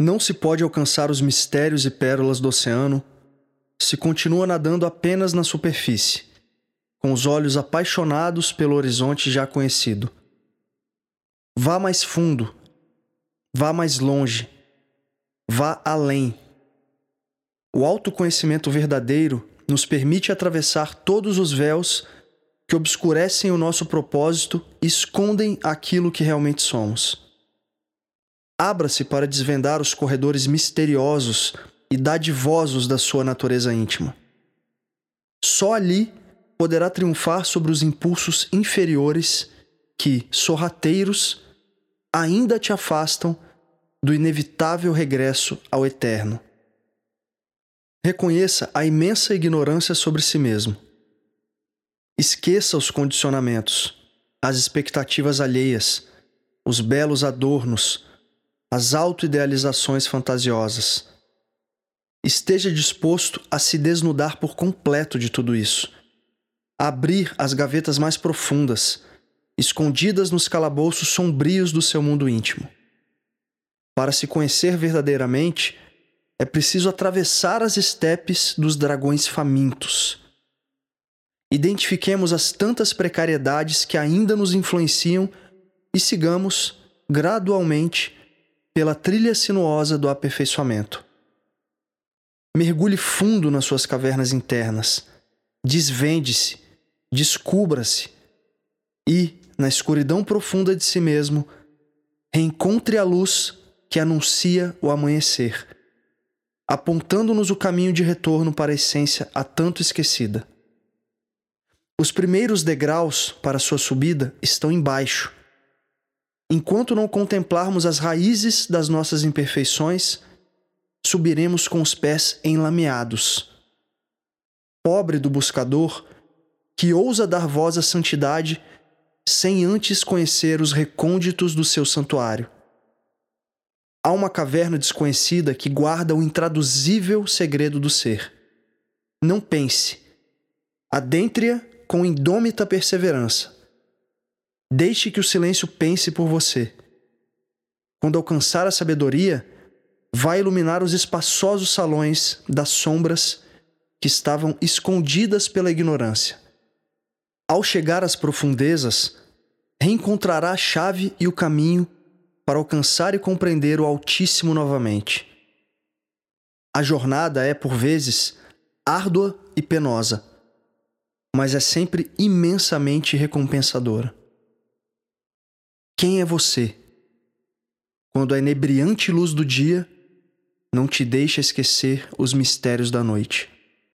Não se pode alcançar os mistérios e pérolas do oceano se continua nadando apenas na superfície, com os olhos apaixonados pelo horizonte já conhecido. Vá mais fundo, vá mais longe, vá além. O autoconhecimento verdadeiro nos permite atravessar todos os véus que obscurecem o nosso propósito e escondem aquilo que realmente somos. Abra-se para desvendar os corredores misteriosos e dadivosos da sua natureza íntima. Só ali poderá triunfar sobre os impulsos inferiores que, sorrateiros, ainda te afastam do inevitável regresso ao eterno. Reconheça a imensa ignorância sobre si mesmo. Esqueça os condicionamentos, as expectativas alheias, os belos adornos, as autoidealizações fantasiosas. Esteja disposto a se desnudar por completo de tudo isso. Abrir as gavetas mais profundas, escondidas nos calabouços sombrios do seu mundo íntimo. Para se conhecer verdadeiramente, é preciso atravessar as estepes dos dragões famintos. Identifiquemos as tantas precariedades que ainda nos influenciam e sigamos, gradualmente, pela trilha sinuosa do aperfeiçoamento. Mergulhe fundo nas suas cavernas internas, desvende-se, descubra-se e, na escuridão profunda de si mesmo, reencontre a luz que anuncia o amanhecer, apontando-nos o caminho de retorno para a essência há tanto esquecida. Os primeiros degraus para sua subida estão embaixo Enquanto não contemplarmos as raízes das nossas imperfeições, subiremos com os pés enlameados. Pobre do buscador que ousa dar voz à santidade sem antes conhecer os recônditos do seu santuário. Há uma caverna desconhecida que guarda o intraduzível segredo do ser. Não pense. Adentre-a com indômita perseverança Deixe que o silêncio pense por você. Quando alcançar a sabedoria, vai iluminar os espaçosos salões das sombras que estavam escondidas pela ignorância. Ao chegar às profundezas, reencontrará a chave e o caminho para alcançar e compreender o Altíssimo novamente. A jornada é, por vezes, árdua e penosa, mas é sempre imensamente recompensadora. Quem é você? Quando a inebriante luz do dia não te deixa esquecer os mistérios da noite.